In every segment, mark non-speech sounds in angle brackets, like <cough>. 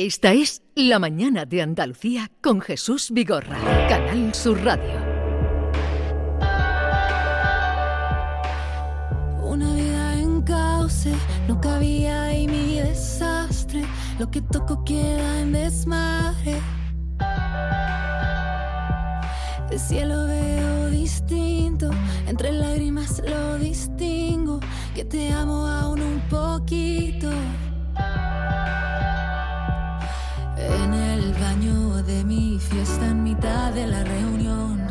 Esta es La Mañana de Andalucía con Jesús Vigorra, Canal Sur Radio. Una vida en cauce, no cabía ahí mi desastre. Lo que toco queda en desmadre. El cielo veo distinto, entre lágrimas lo distingo. Que te amo aún un poquito. En el baño de mi fiesta, en mitad de la reunión.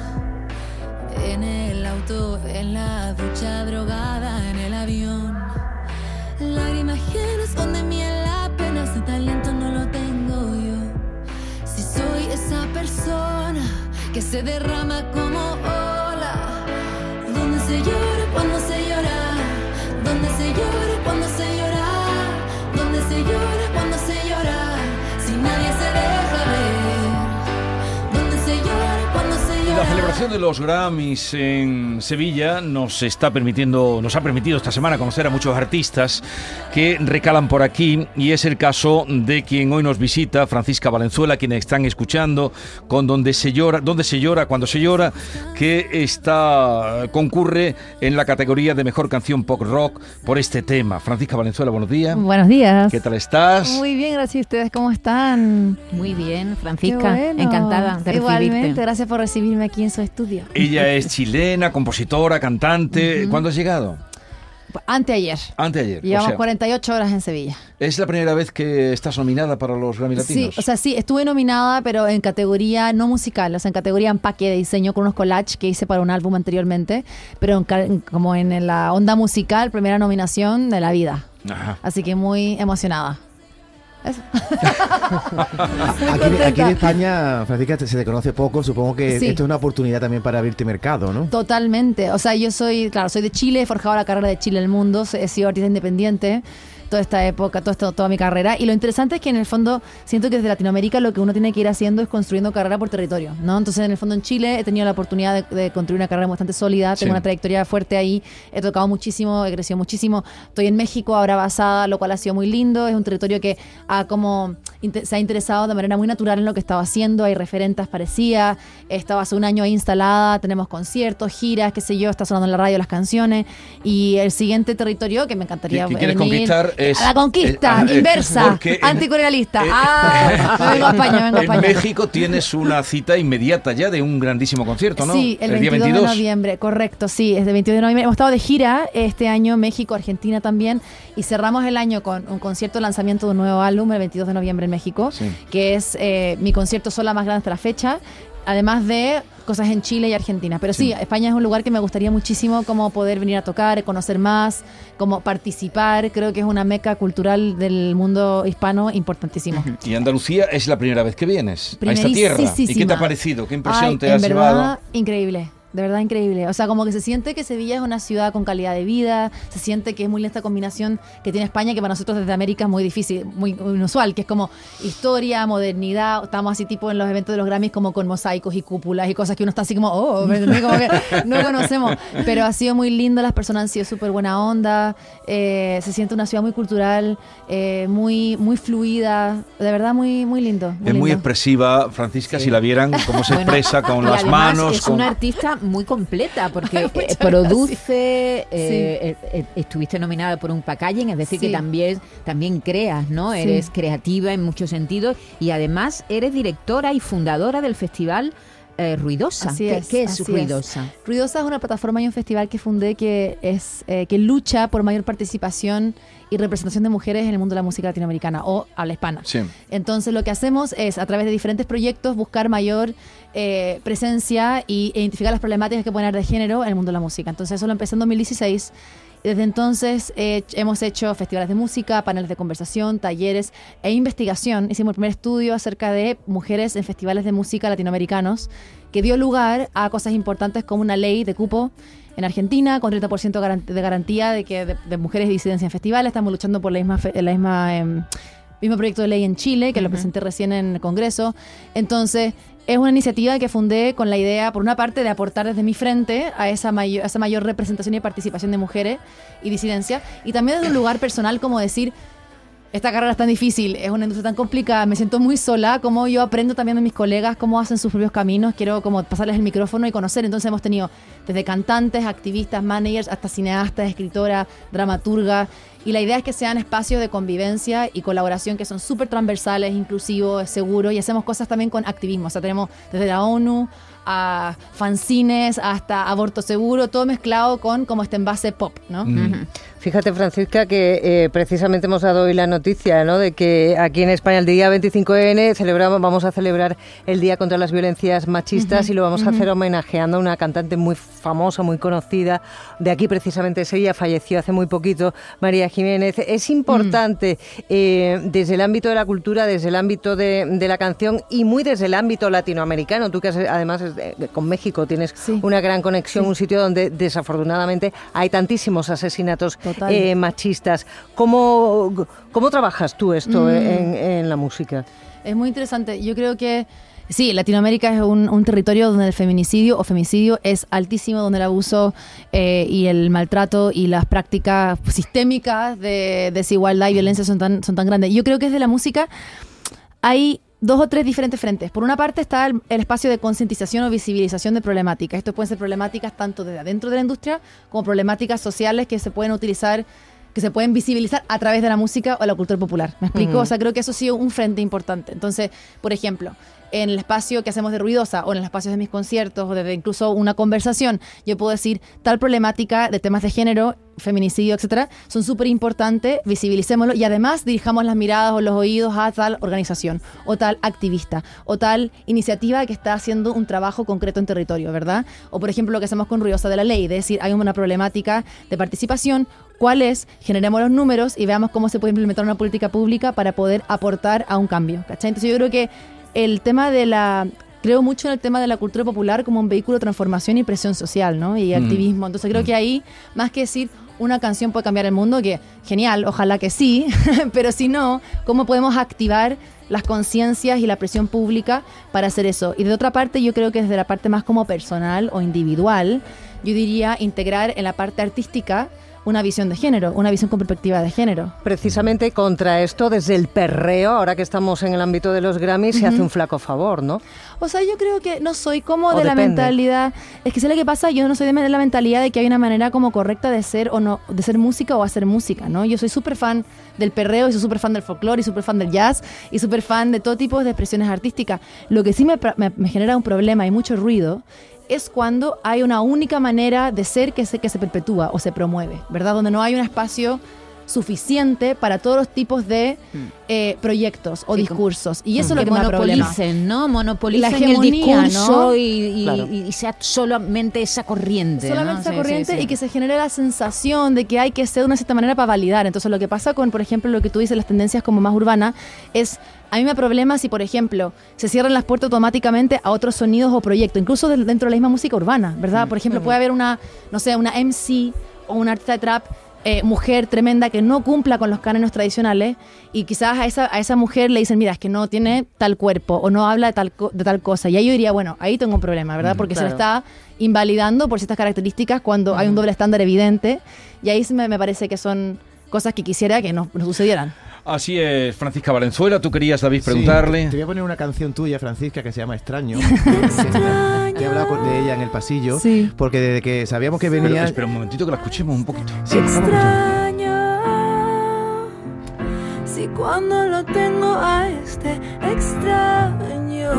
En el auto, en la ducha drogada, en el avión. Lágrimas llenas donde miel la pena, ese talento no lo tengo yo. Si soy esa persona que se derrama como ola, donde se llora celebración de los Grammys en Sevilla nos está permitiendo, nos ha permitido esta semana conocer a muchos artistas que recalan por aquí y es el caso de quien hoy nos visita, Francisca Valenzuela, quienes están escuchando con donde se llora, donde se llora cuando se llora, que está concurre en la categoría de mejor canción pop rock por este tema. Francisca Valenzuela, buenos días. Buenos días. ¿Qué tal estás? Muy bien, gracias. ¿Ustedes cómo están? Muy bien, Francisca. bueno. Encantada de Igualmente, recibirte. gracias por recibirme aquí en su estudio. <laughs> Ella es chilena, compositora, cantante. ¿Cuándo has llegado? Anteayer. Anteayer. o Llevamos sea, 48 horas en Sevilla. ¿Es la primera vez que estás nominada para los Grammy Latinos? Sí, o sea, sí, estuve nominada, pero en categoría no musical, o sea, en categoría empaque de diseño con unos collages que hice para un álbum anteriormente, pero en- como en la onda musical, primera nominación de la vida. Ajá. Así que muy emocionada. Eso. <laughs> Aquí, aquí en. España, Francisca, se te conoce poco. Supongo que Sí. esto es una oportunidad también para abrirte mercado, ¿no? Totalmente. O sea, yo soy, claro, soy de Chile, he forjado la carrera de Chile en el mundo, he sido artista independiente toda esta época, toda, esta- toda mi carrera. Y lo interesante es que en el fondo siento que desde Latinoamérica lo que uno tiene que ir haciendo es construyendo carrera por territorio, ¿no? Entonces, en el fondo en Chile he tenido la oportunidad de, de construir una carrera bastante sólida, tengo Sí. una trayectoria fuerte ahí, he tocado muchísimo, he crecido muchísimo. Estoy en México ahora basada, lo cual ha sido muy lindo. Es un territorio que ha como se ha interesado de manera muy natural en lo que estaba haciendo. Hay referentes parecidas. Estaba hace un año ahí instalada. Tenemos conciertos, giras, qué sé yo. Está sonando en la radio las canciones. Y el siguiente territorio que me encantaría Que- que quieres venir- conquistar es- a la conquista ah, eh, inversa, anticolonialista. eh, ah, me vengo a España, me vengo a En. México tienes una cita inmediata ya de un grandísimo concierto, ¿no? Sí, el, día 22, de noviembre, correcto, sí, es el 22 de noviembre. Hemos estado de gira este año, México, Argentina también, y cerramos el año con un concierto de lanzamiento de un nuevo álbum el 22 de noviembre en México, Sí. que es eh, mi concierto sola más grande hasta la fecha, además de cosas en Chile y Argentina. Pero sí, España es un lugar que me gustaría muchísimo como poder venir a tocar, conocer más, como participar. Creo que es una meca cultural del mundo hispano importantísimo. Y Andalucía es la primera vez que vienes a esta tierra. ¿Y qué te ha parecido? ¿Qué impresión Ay, te verdad, llevado? increíble. De verdad increíble. O sea, como que se siente que Sevilla es una ciudad con calidad de vida, se siente que es muy linda esta combinación que tiene España, que para nosotros desde América es muy difícil, muy, muy inusual, que es como historia, modernidad. Estamos así tipo en los eventos de los Grammys como con mosaicos y cúpulas y cosas que uno está así como, oh. <laughs> Como que no conocemos. Pero ha sido muy lindo, las personas han sido súper buena onda, eh, se siente una ciudad muy cultural, eh, muy, muy fluida, de verdad muy, muy lindo. Es muy expresiva, Francisca, si la vieran cómo se Bueno, expresa con las manos. Es con- una artista muy completa porque <laughs> eh, Muchas produce, eh, eh, eh, estuviste nominada por un packaging, es decir, Sí. que también, también creas, ¿no? Sí. Eres creativa en muchos sentidos y además eres directora y fundadora del festival eh, Ruidosa. Así ¿Qué, es, qué es así es. Ruidosa? Ruidosa es una plataforma y un festival que fundé que es eh, que lucha por mayor participación y representación de mujeres en el mundo de la música latinoamericana o habla hispana. Sí. Entonces lo que hacemos es a través de diferentes proyectos buscar mayor eh, presencia y, e identificar las problemáticas que pueden haber de género en el mundo de la música. Entonces eso lo empecé en 2016. Desde entonces eh, hemos hecho festivales de música, paneles de conversación, talleres e investigación. Hicimos el primer estudio acerca de mujeres en festivales de música latinoamericanos que dio lugar a cosas importantes como una ley de cupo en Argentina con 30% garan- de garantía de que de, de mujeres de disidencia en festivales. Estamos luchando por la misma, fe- la misma em, mismo proyecto de ley en Chile, que lo presenté recién en el Congreso. Entonces, es una iniciativa que fundé con la idea, por una parte, de aportar desde mi frente a esa, mayor, a esa mayor representación y participación de mujeres y disidencia, y también desde un lugar personal como decir, esta carrera es tan difícil, es una industria tan complicada, me siento muy sola, como yo aprendo también de mis colegas cómo hacen sus propios caminos, quiero como pasarles el micrófono y conocer, entonces hemos tenido desde cantantes, activistas, managers, hasta cineastas, escritoras, dramaturgas, y la idea es que sean espacios de convivencia y colaboración que son súper transversales, inclusivos, seguros, y hacemos cosas también con activismo, o sea, tenemos desde la ONU a fanzines hasta aborto seguro, todo mezclado con como este envase pop, ¿no? Fíjate, Francisca, que eh, precisamente hemos dado hoy la noticia ¿no? de que aquí en España el día 25N celebramos, vamos a celebrar el Día contra las Violencias Machistas y lo vamos a hacer homenajeando a una cantante muy famosa, muy conocida, de aquí precisamente es ella, falleció hace muy poquito, María Jiménez. Es importante eh, desde el ámbito de la cultura, desde el ámbito de, de, la canción y muy desde el ámbito latinoamericano, tú que además con México tienes Sí. una gran conexión, Sí. un sitio donde desafortunadamente hay tantísimos asesinatos eh, machistas. ¿Cómo, ¿Cómo trabajas tú esto Mm. en, en la música? Es muy interesante. Yo creo que sí, Latinoamérica es un, un territorio donde el feminicidio o femicidio es altísimo, donde el abuso eh, y el maltrato y las prácticas sistémicas de desigualdad y violencia son tan, son tan grandes. Yo creo que desde la música hay dos o tres diferentes frentes. Por una parte está el, el espacio de concientización o visibilización de problemáticas. Esto pueden ser problemáticas tanto desde adentro de la industria como problemáticas sociales que se pueden utilizar que se pueden visibilizar a través de la música o la cultura popular. ¿Me explico? O sea, creo que eso ha sido un frente importante. Entonces, por ejemplo, en el espacio que hacemos de ruidosa o en los espacios de mis conciertos o desde incluso una conversación, yo puedo decir tal problemática de temas de género, feminicidio, etcétera, son súper importantes, visibilicémoslo y además dirijamos las miradas o los oídos a tal organización o tal activista o tal iniciativa que está haciendo un trabajo concreto en territorio, ¿verdad? O por ejemplo lo que hacemos con Ruidosa de la Ley, de decir, hay una problemática de participación, ¿cuál es? Generemos los números y veamos cómo se puede implementar una política pública para poder aportar a un cambio, ¿cachai? Entonces yo creo que el tema de la creo mucho en el tema de la cultura popular como un vehículo de transformación y presión social, ¿no? Y Mm. activismo. Entonces creo que ahí, más que decir una canción puede cambiar el mundo, que genial, ojalá que sí, <laughs> pero si no, ¿cómo podemos activar las conciencias y la presión pública para hacer eso? Y de otra parte, yo creo que desde la parte más como personal o individual, yo diría integrar en la parte artística una visión de género, una visión con perspectiva de género. Precisamente contra esto, desde el perreo, ahora que estamos en el ámbito de los Grammys, se hace un flaco favor, ¿no? O sea, yo creo que no soy como O de la depende. mentalidad. Es que sé lo que pasa, yo no soy de la mentalidad de que hay una manera como correcta de ser o no, de ser música o hacer música, ¿no? Yo soy súper fan del perreo y soy súper fan del folclore y súper fan del jazz y súper fan de todo tipo de expresiones artísticas. Lo que sí me, me- me genera un problema y mucho ruido es cuando hay una única manera de ser que se, que se perpetúa o se promueve, ¿verdad? Donde no hay un espacio suficiente para todos los tipos de eh, proyectos o Sí, discursos. Y eso es lo que que monopolicen, ¿no? Monopolicen La el hegemonía, discurso ¿no? y, y- Claro. y sea solamente esa corriente. solamente ¿no? esa Sí, corriente sí. y que se genere la sensación de que hay que ser de una cierta manera para validar. Entonces lo que pasa con, por ejemplo, lo que tú dices, las tendencias como más urbanas, es, a mí me da problema si, por ejemplo, se cierran las puertas automáticamente a otros sonidos o proyectos, incluso dentro de la misma música urbana, ¿verdad? Por ejemplo, puede haber una, no sé, una MC o una artista de trap. Eh, mujer tremenda que no cumpla con los cánones tradicionales y quizás a esa, a esa mujer le dicen, mira, es que no tiene tal cuerpo o no habla de tal, co- de tal cosa. Y ahí yo diría, bueno, ahí tengo un problema, ¿verdad? Porque se lo claro. está invalidando por ciertas características cuando hay un doble estándar evidente y ahí me, me parece que son cosas que quisiera que no, no sucedieran. Así es, Francisca Valenzuela. Tú querías, David, Sí, preguntarle. te voy a poner una canción tuya, Francisca, que se llama Extraño. <laughs> Te he hablado con- de ella en el pasillo. Sí. Porque desde que sabíamos que Pero, venía. espera un momentito que la escuchemos un poquito. Sí, extraño si cuando lo tengo a este extraño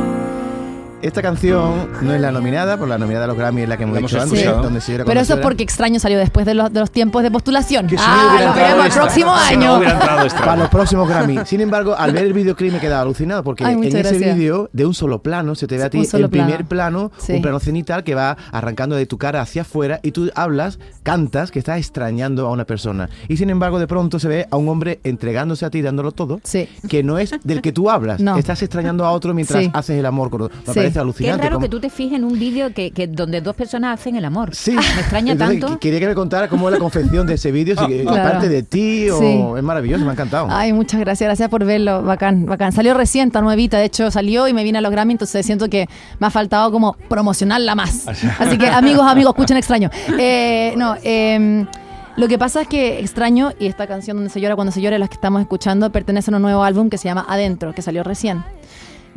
Esta canción no es la nominada, por la nominada a los Grammy es la que hemos hemos dicho antes, donde se Pero eso es porque extraño salió después de los, de los tiempos de postulación. Que ah, lo veremos el próximo año. Para los próximos Grammy. <laughs> Sin embargo, al ver el videoclip me he quedado alucinado porque Ay, en ese vídeo, de un solo plano, se te ve a ti el primer plano. plano, Sí. un plano cenital que va arrancando de tu cara hacia afuera y tú hablas, cantas, que estás extrañando a una persona. Y sin embargo, de pronto se ve a un hombre entregándose a ti, dándolo todo, Sí. que no es del que tú hablas. No. Estás extrañando a otro mientras Sí. haces el amor con otro. Me Parece Qué alucinante. raro cómo- que tú te fijes en un vídeo que, que donde dos personas hacen el amor. Sí. Me extraña Entonces, tanto. qu- Quería que me contara cómo es la confección de ese vídeo, si <laughs> Claro. aparte de ti o Sí. es maravilloso, me ha encantado. Ay, muchas gracias, gracias por verlo, bacán, bacán. Salió recién, está nuevita, de hecho salió y me vine a los Grammy, entonces siento que me ha faltado como promocionarla más. <laughs> Así que amigos, amigos, escuchen extraño. Eh, no, eh, Lo que pasa es que extraño, y esta canción donde se llora cuando se llora, las que estamos escuchando, pertenece a un nuevo álbum que se llama Adentro, que salió recién.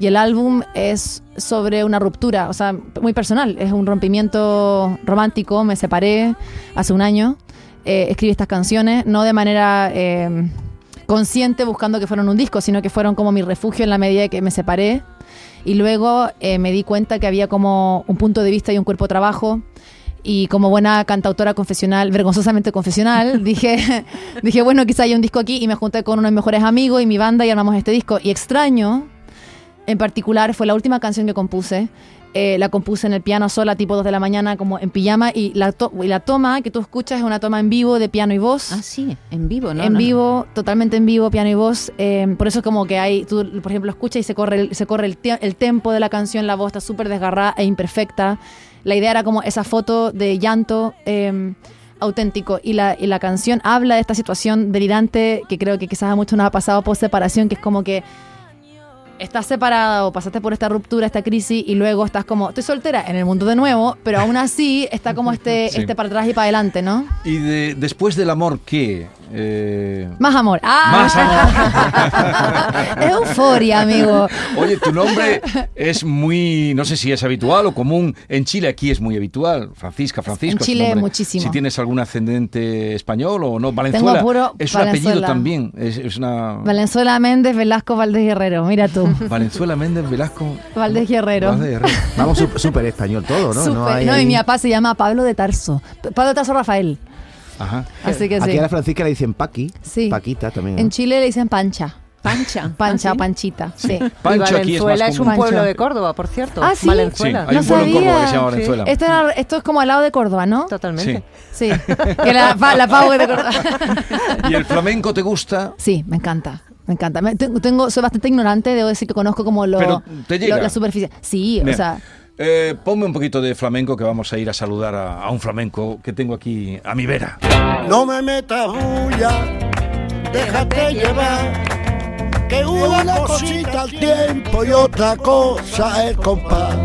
Y el álbum es sobre una ruptura, o sea, muy personal. Es un rompimiento romántico. Me separé hace un año. Eh, escribí estas canciones, no de manera eh, consciente buscando que fueran un disco, sino que fueron como mi refugio en la medida que me separé. Y luego eh, me di cuenta que había como un punto de vista y un cuerpo de trabajo. Y como buena cantautora confesional, vergonzosamente confesional, <laughs> dije, dije, bueno, quizá haya un disco aquí. Y me junté con uno de mis mejores amigos y mi banda y armamos este disco. Y extraño, en particular, fue la última canción que compuse. Eh, la compuse en el piano sola, tipo 2 de la mañana, como en pijama. Y la, to- y la toma que tú escuchas es una toma en vivo de piano y voz. Ah, sí, en vivo, ¿no? en No, no. vivo, totalmente en vivo, piano y voz. eh, por eso es como que hay, tú, por ejemplo, escuchas y se corre el, se corre el, el tempo de la canción, la voz está súper desgarrada e imperfecta. La idea era como esa foto de llanto eh, auténtico. Y la, y la canción habla de esta situación delirante que creo que quizás a muchos nos ha pasado post separación, que es como que estás separada o pasaste por esta ruptura, esta crisis, y luego estás como, estoy soltera en el mundo de nuevo, pero aún así está como <laughs> este, Sí. este para atrás y para adelante, ¿no? ¿Y de, después del amor qué? Eh, Más amor. ¡Ah! Más amor. <laughs> Euforia, amigo. Oye, tu nombre <laughs> es muy, no sé si es habitual o común. En Chile aquí es muy habitual. Francisca, Francisco. En es Chile muchísimo. Si tienes algún ascendente español o no. Valenzuela puro es un apellido también. Es, es una... Valenzuela Méndez, Velasco Valdés Guerrero. Mira tú. <laughs> Valenzuela Méndez Velasco. Valdés Guerrero. Valdés Guerrero. Vamos súper español todo, ¿no? Súper- no, hay no, y mi papá se llama Pablo de Tarso. Pablo de Tarso Rafael. Ajá. Así que Aquí sí. a la Francisca le dicen Paqui. Sí. Paquita también. ¿no? En Chile le dicen Pancha. Pancha. <laughs> Pancha Ah. Panchita. Sí. Y Pancho aquí es Valenzuela es, un pueblo de Córdoba, por cierto. Ah, ¿sí? Sí, Valenzuela. hay No un pueblo en Córdoba que se sabía. llama Valenzuela. Esto, era- esto es como al lado de Córdoba, ¿no? Totalmente. Sí. Que la, la de Córdoba. <laughs> ¿Y el flamenco te gusta? Sí, me encanta. Me encanta. Me- tengo, tengo- soy bastante ignorante, debo decir que conozco como lo, Pero, ¿te llega? lo- la superficie. Sí, o sea, eh, ponme un poquito de flamenco que vamos a ir a saludar a, a un flamenco que tengo aquí a mi vera. No me metas bulla, déjate llevar. Que una cosita al tiempo y otra cosa el compás.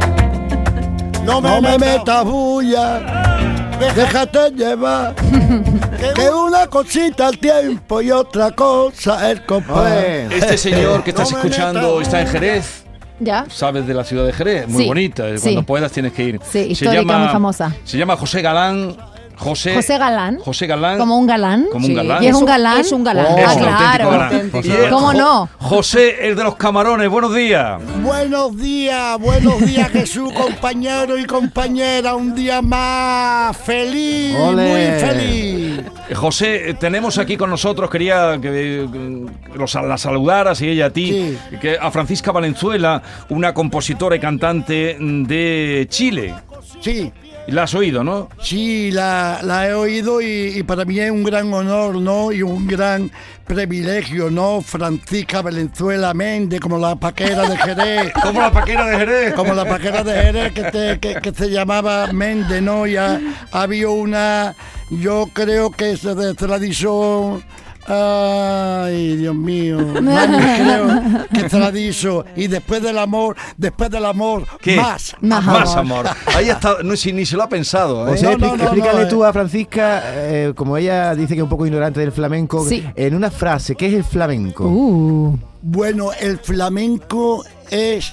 No me, metas bulla, déjate llevar. <laughs> Que una cosita al tiempo y otra cosa el compás. Este señor que estás escuchando está en Jerez. ya. Sabes de la ciudad de Jerez, muy Sí, bonita. eh, sí. Cuando puedas tienes que ir. Sí, histórica, muy famosa. Se llama José Galán. José, José Galán. José Galán. Como un galán. Como un Sí. galán. Y es un galán. es un galán. Es Ah, claro. galán. ¿Cómo no? José, el de los camarones. Buenos días. Buenos días, buenos días Jesús, compañero y compañera. Un día más feliz, Ole. muy feliz. José, eh, tenemos aquí con nosotros, quería que eh, los- la saludaras y ella a ti, Sí. que a Francisca Valenzuela, una compositora y cantante de Chile. Sí, La has oído, ¿no? Sí, la, la he oído y, y para mí es un gran honor, ¿no? Y un gran privilegio, ¿no? Francisca Valenzuela Méndez, como la paquera de Jerez. <laughs> Como la paquera de Jerez. Como la paquera de Jerez que, te- que, que se llamaba Méndez, ¿no? Ya había una, yo creo que es de tradición. Ay, Dios mío. <laughs> No, creo que la dicho. Y después del amor, después del amor, ¿Qué? más. Más Más amor. amor. <laughs> Ahí está, no, si, ni se lo ha pensado. ¿eh? No, no, explícale no, tú eh. a Francisca, eh, como ella dice que es un poco ignorante del flamenco, Sí. en una frase, ¿qué es el flamenco? Uh, Bueno, el flamenco es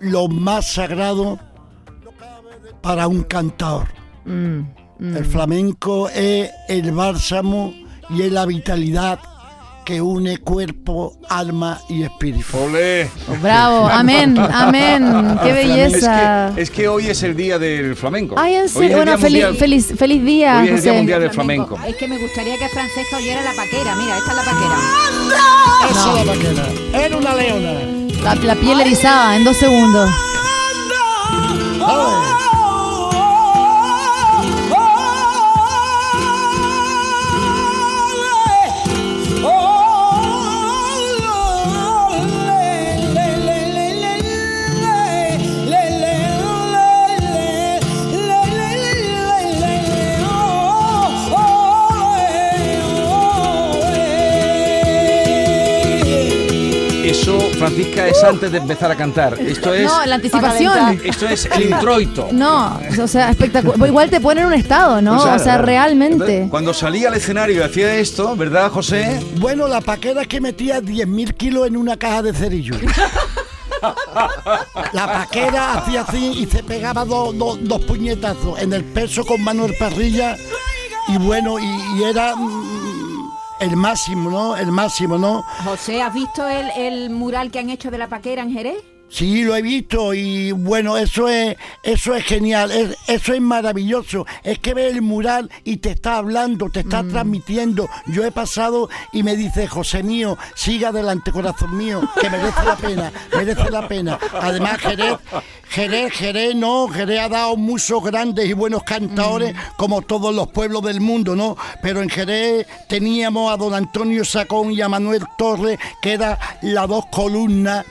lo más sagrado para un cantador. mm, mm. El flamenco es el bálsamo y es la vitalidad que une cuerpo, alma y espíritu. Olé. Bravo, amén, amén. <laughs> Qué belleza. Es que, es que hoy es el día del flamenco. Ay, en serio. Bueno, feliz, mundial- feliz, feliz día, Hoy es el Día. Mundial del Flamenco. Es que me gustaría que Francesca oyera la paquera. Mira, esta es la paquera. Esa es la vaquera. Era una leona. La, la piel erizada en dos segundos. ¿sabes? Francisca, es antes de empezar a cantar. Esto es, No, la anticipación. esto es el introito. No, o sea, espectacular. Igual te pone en un estado, ¿no? Claro, o sea, claro. realmente. Entonces, Cuando salía al escenario y hacía esto, ¿verdad, José? Bueno, la paquera es que metía 10.000 kilos en una caja de cerillo. <laughs> La paquera hacía así y se pegaba dos, dos- dos puñetazos en el peso con Manuel Parrilla. Y bueno, y, y era el máximo, ¿no? El máximo, ¿no? José, ¿has visto el, el mural que han hecho de la paquera en Jerez? Sí, lo he visto y bueno, eso es, eso es genial, es- eso es maravilloso. Es que ves el mural y te está hablando, te está transmitiendo. Yo he pasado y me dice, José mío, siga adelante, corazón mío, que merece la pena, merece la pena. Además, Jerez, Jerez, Jerez, no, Jerez ha dado muchos grandes y buenos cantadores como todos los pueblos del mundo, ¿no? Pero en Jerez teníamos a don Antonio Sacón y a Manuel Torres, que eran las dos columnas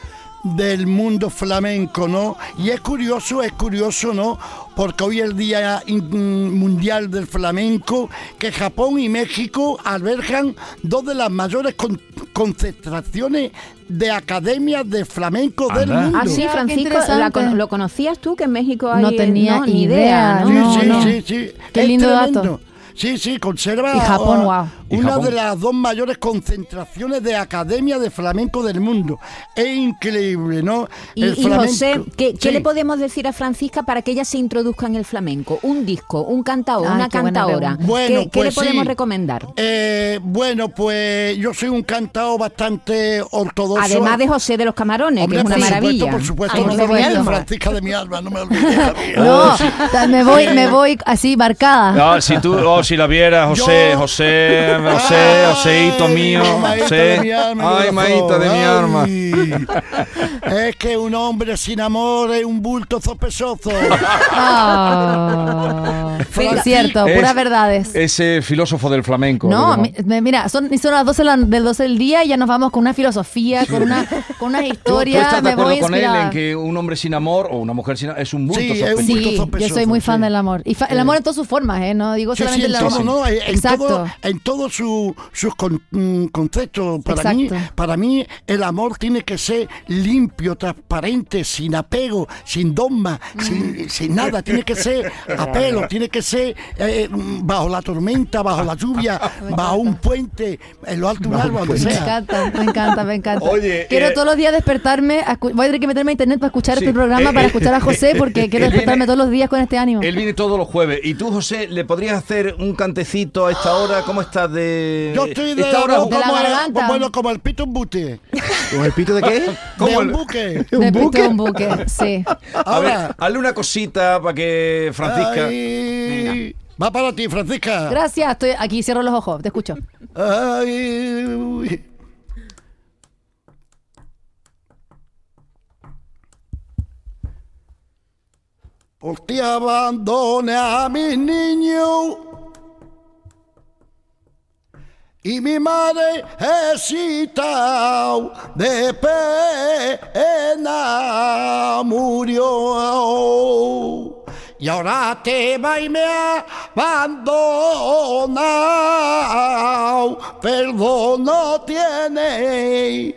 del mundo flamenco, ¿no? Y es curioso, es curioso, ¿no? Porque hoy es el Día Mundial del Flamenco, que Japón y México albergan dos de las mayores con- concentraciones de academias de flamenco del mundo. Ah, sí, Francisco, la ¿lo conocías tú que en México hay... No tenía ni idea, ¿no? Sí, no, sí, no. sí, sí. Qué Es lindo tremendo. dato. Sí, sí, conserva Y Japón, uh, una Japón. de las dos mayores concentraciones de academia de flamenco del mundo. Es increíble, ¿no? Y, El y José. ¿qué, le podemos decir a Francisca para que ella se introduzca en el flamenco? Un disco, un cantador, Ay, una pregunta. Bueno, ¿Qué, qué le pues podemos sí. recomendar? Eh, bueno, pues yo soy un cantado bastante ortodoxo. Además de José de los Camarones, Hombre, que es una por maravilla. Supuesto, por supuesto, Ay, no por me olvides. Francisca de mi alma, no me olvides. <laughs> No, <laughs> me voy, me voy así marcada. No, si tú, oh, si la viera, José, Yo- José, José, <laughs> Joséito mío, maíta José. de mi alma, Ay, maíta de mi arma. ay. <laughs> Es que un hombre sin amor es un bulto zopesoso. <laughs> Ah, Venga. cierto, Es- puras verdades. Ese filósofo del flamenco. No, mi- mira, son, son las 12 la- del 12 del día y ya nos vamos con una filosofía, con una, con unas ¿Tú, tú historias. estás de me voy acuerdo con él en que un hombre sin amor o una mujer sin amor es un bulto Sí, es sospechoso? yo sospechoso, soy muy fan sí. del amor. Y fa- el amor en todas sus formas, ¿eh? No digo Sí, sí, solamente en el amor. todo, ¿no? En, todo, en todos su- sus con- mm, conceptos. Para mí, para mí, el amor tiene que ser limpio, transparente, sin apego, sin dogma, Mm. sin, sin nada. Tiene que ser <laughs> apelo, tiene que ser eh, mm, bajo la tormenta, bajo la lluvia, <laughs> bajo un puente, en lo alto de un árbol, donde Me sea. encanta, me encanta, me encanta. Oye, quiero eh, todos los días despertarme. a voy a tener que meterme a internet para escuchar Sí, este programa, eh, para eh, escuchar a José, porque quiero despertarme viene- todos los días con este ánimo. Él viene todos los jueves. ¿Y tú, José, le podrías hacer un cantecito a esta hora? ¿Cómo estás de...? Yo estoy de, esta hora- como, De la garganta. bueno, como el pito en bute. ¿Con el pito de qué? <laughs> ¿Cómo de un el- buque. De pito un buque, sí. A ver, Ahora. hazle una cosita para que Francisca... Ay, va para ti, Francisca. Gracias, estoy aquí, cierro los ojos, te escucho. Ay, uy. Por ti abandone a mis niños y mi madre excita de pena murió. Y ahora te va y me abandonado, perdón no tiene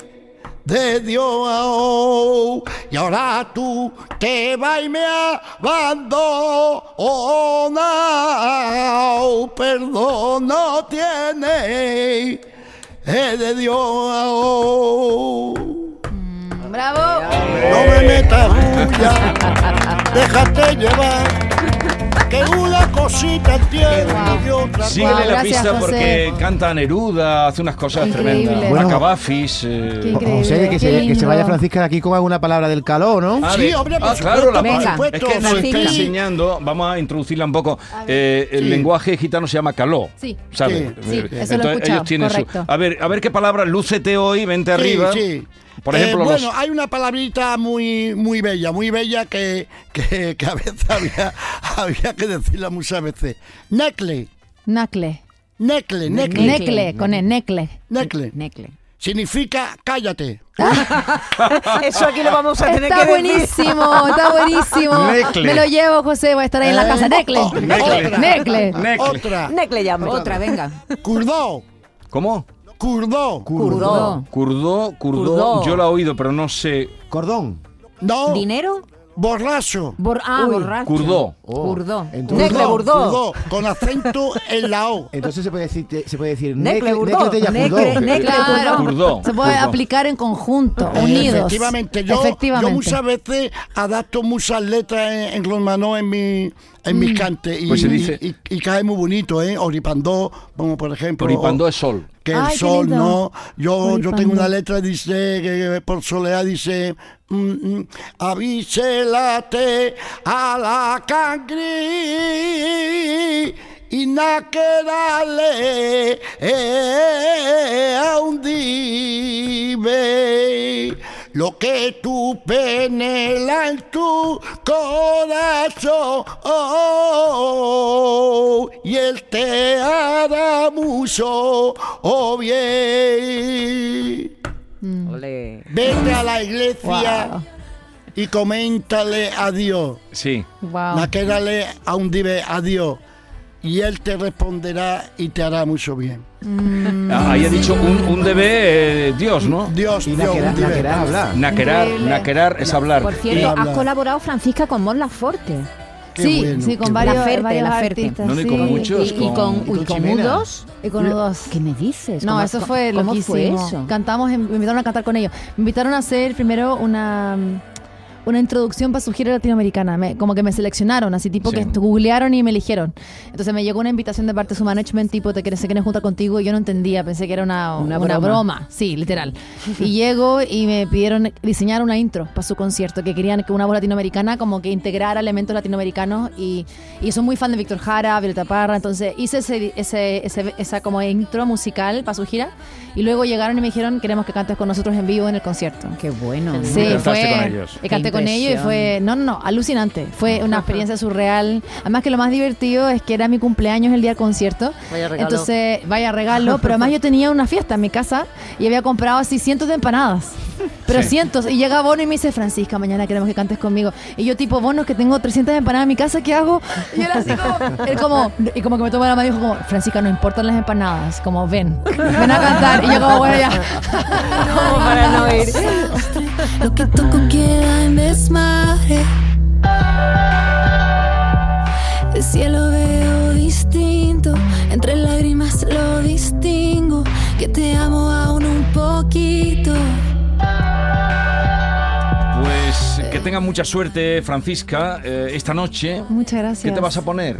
de Dios. Y ahora tú te vas y me abandonado, perdón no tiene de Dios. ¡Bravo! No me metas bulla, déjate llevar. Que una cosita tiene y otra Síguele la gracias, pista José. porque canta Neruda, hace unas cosas Increíble. tremendas. Bueno. Macabafis. eh, Qué increíble. José, que qué se, que se lindo. vaya Francisca de aquí con alguna palabra del calor, ¿no? Ah, Sí, hombre, por ah, claro, supuesto, la- por es supuesto, que nos está Francisca. enseñando, vamos a introducirla un poco. eh, el Sí. lenguaje gitano se llama caló. Sí. ¿Sabes? Sí. Sí, Eh, eso lo he escuchado, ellos tienen su. correcto. A ver, a ver qué palabra, lúcete hoy, vente Sí, arriba. sí. Por Eh, bueno, los- hay una palabrita muy muy bella, muy bella que, que, que a veces <laughs> había, había que decirla muchas veces. Necle, Nacle. necle, necle, Necle, con el necle. necle. Necle. Significa cállate. <laughs> Eso aquí lo vamos a tener Está que decir. buenísimo, está buenísimo. Necle. Me lo llevo, José, voy a estar ahí en la Eh, casa. Necle. oh, Necle. Necle. Necle. Otra. Necle llame. Otra, venga. Curdó. ¿Cómo? Curdó. Curdó. Curdó, Curdó, yo la he oído, pero no sé. Cordón. No, ¿Dinero? borracho. Bor- ah, Uy. borracho. Curdó. Oh, Curdó. Entonces, Necle Burdó. Curdó, con acento en la O. entonces se puede decir, se puede decir Necle necle- Burdó. necle de Necle- Yacurdó. necle Claro. Curdó. Se puede Curdó. aplicar en conjunto, unidos. Efectivamente, yo, Efectivamente. yo muchas veces adapto muchas letras en, en romano en mi en mis cantes y, Pues se dice- y, y- y cae muy bonito, ¿eh? Oripandó, como por ejemplo. Oripandó es sol. que el Ay, sol. ¿no? Yo, yo tengo una letra dice que por soledad dice mm, mm, avíselate a la cangri y na que dale eh, a un dime lo que tú penela en tu corazón y él te hará mucho oh bien Ole. vete a la iglesia Wow. y coméntale a Dios Sí. Wow. la que dale a un dive a Dios y él te responderá y te hará mucho bien Ah, Ahí ha dicho un, un debe eh, Dios, ¿no? Dios Y Dios naquerar, naquerar hablar. Naquerar, es hablar. Por cierto, has colaborado, Francisca, con Mon Laferte. Qué sí, bueno, sí, con varios, La Ferte, varios la Ferte. artistas. No, ni sí. con muchos. Y, y con, con y con Chimena. U2. Y con U2. ¿Qué me dices? No, ¿Cómo- eso fue ¿Cómo fue loquísimo. eso? Cantamos, en- me invitaron a cantar con ellos. Me invitaron a hacer primero una una introducción para su gira latinoamericana. Me- como que me seleccionaron, así tipo Sí. que googlearon y me eligieron. Entonces me llegó una invitación de parte de su management, tipo, te quieren, se quieren juntar contigo. Y yo no entendía, pensé que era una, Una una, broma. broma. Sí, literal. y <laughs> llego y me pidieron diseñar una intro para su concierto, que querían que una voz latinoamericana como que integrara elementos latinoamericanos. Y, y son muy fan de Víctor Jara, Violeta Parra. Entonces hice ese, ese, ese- esa como intro musical para su gira. Y luego llegaron y me dijeron, queremos que cantes con nosotros en vivo en el concierto. Qué bueno. Sí, fue. con ellos. y canté con ellos y fue. No, no, no, alucinante. Fue una experiencia surreal. Además, que lo más divertido es que era mi cumpleaños el día del concierto. Vaya regalo. Entonces, vaya regalo. Pero además, yo tenía una fiesta en mi casa y había comprado así cientos de empanadas. Pero Sí. cientos. Y llega Bono y me dice, Francisca, mañana queremos que cantes conmigo. Y yo, tipo, Bono, que tengo 300 empanadas en mi casa, ¿qué hago? Y él así como. Él como. Y como que me tomó la mano y dijo, como, Francisca, no importan las empanadas. Como, ven. Ven a cantar. Y yo, como, bueno, ya. <laughs> Como para no ir. Lo que toco queda Mucha suerte, Francisca, eh, esta noche. Muchas gracias. ¿Qué te vas a poner?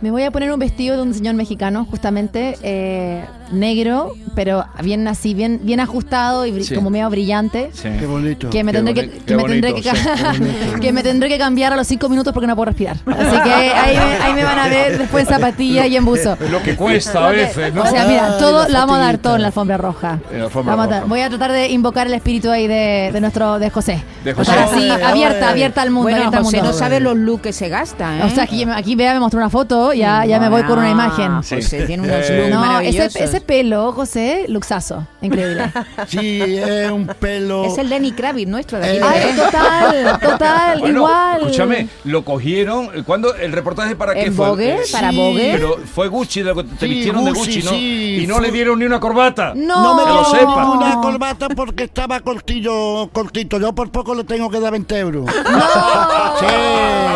Me voy a poner un vestido de un señor mexicano, justamente eh, negro, pero bien así, bien, bien ajustado y Sí. como medio brillante. Sí. qué bonito Que me, tendré que, que me tendré que, <laughs> que me tendré que cambiar a los cinco minutos porque no puedo respirar. Así que ahí me, ahí me van a ver después en zapatilla y en buzo. Lo que cuesta a veces, ¿no? O sea, mira, todo la la vamos a dar todo en la alfombra roja. En la alfombra Vamos a voy a tratar de invocar el espíritu ahí de, de nuestro de José. De José. Para así, abierta, abierta al mundo. Bueno, abierta al José mundo. no sabe los looks que se gasta, ¿eh? O sea, aquí, aquí vea, me mostró una foto, ya, ya me voy con una imagen. Sí. José tiene unos Eh, looks No, maravillosos. ese, ese pelo, José, luxazo. Increíble. <laughs> sí es un pelo Es el Lenny Kravitz nuestro de aquí. Eh, Ay, total, total, Bueno, igual. escúchame, lo cogieron. ¿Cuándo el reportaje para qué ¿En fue? Vogue? Eh, ¿Para sí, Vogue? Pero fue Gucci, lo que te Sí, vistieron de Gucci, Gucci, ¿no? sí, y no fue- le dieron ni una corbata. No. no me Que lo dio sepa. ninguna corbata porque estaba cortillo, cortito. Yo por poco le tengo que dar 20 euros. No. Sí.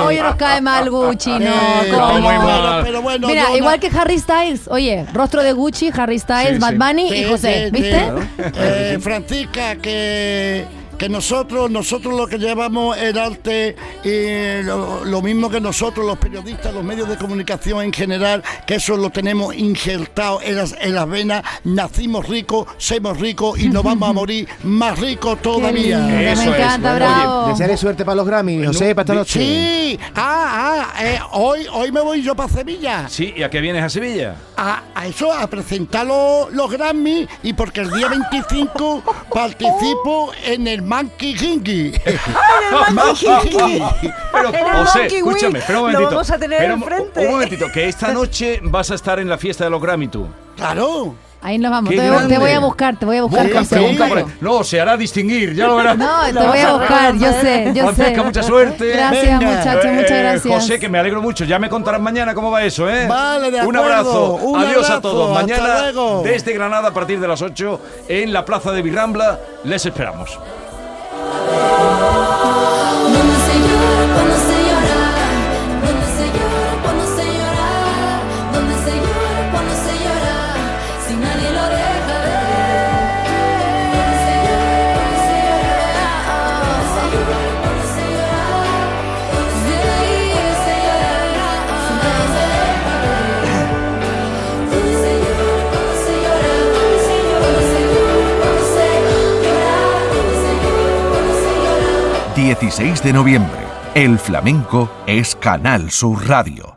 Oye, nos cae mal Gucci, no. ¿cómo? pero muy mal. Pero bueno, Mira, igual no- que Harry Styles. Oye, rostro de Gucci, Harry Styles, Sí, Bad. Bunny Sí, y José. sí, ¿Viste? sí. Eh, Francisca, que, que nosotros, nosotros lo que llevamos el arte, y lo, lo mismo que nosotros, los periodistas, los medios de comunicación en general, que eso lo tenemos injertado en las, en las venas, nacimos ricos, somos ricos y nos vamos a <laughs> morir más ricos Qué todavía. lindo, Eso me es, encanta, bueno, bravo. Desearle suerte para los Grammy, José, para esta noche. Sí, ah, ah, eh, hoy, hoy me voy yo para Sevilla. Sí, ¿y a qué vienes a Sevilla? a, a eso, a presentar los, los Grammy y porque el día 25 <laughs> participo en el Monkey Hinky. Monkey Hinky. Pero, el José, Monkey escúchame, espera un lo momentito. vamos a tener un- enfrente. Un momentito, que esta noche vas a estar en la fiesta de los Grammy tú. Claro. Ahí nos vamos. ¡Qué Te, voy a buscar, te voy a buscar. Busca, José. pregunta por ahí. No, se hará distinguir, ya lo verás. No, te voy a buscar, yo sé, yo sé. Francesca, mucha suerte. Gracias, muchachos, muchas Eh, gracias. José, que me alegro mucho. Ya me contarás mañana cómo va eso, ¿eh? Vale, de Un acuerdo. abrazo. Un Adiós abrazo. a todos. Mañana, desde Granada, a partir de las 8, en la plaza de Virrambla, les esperamos. 16 de noviembre. El flamenco es Canal Sur Radio.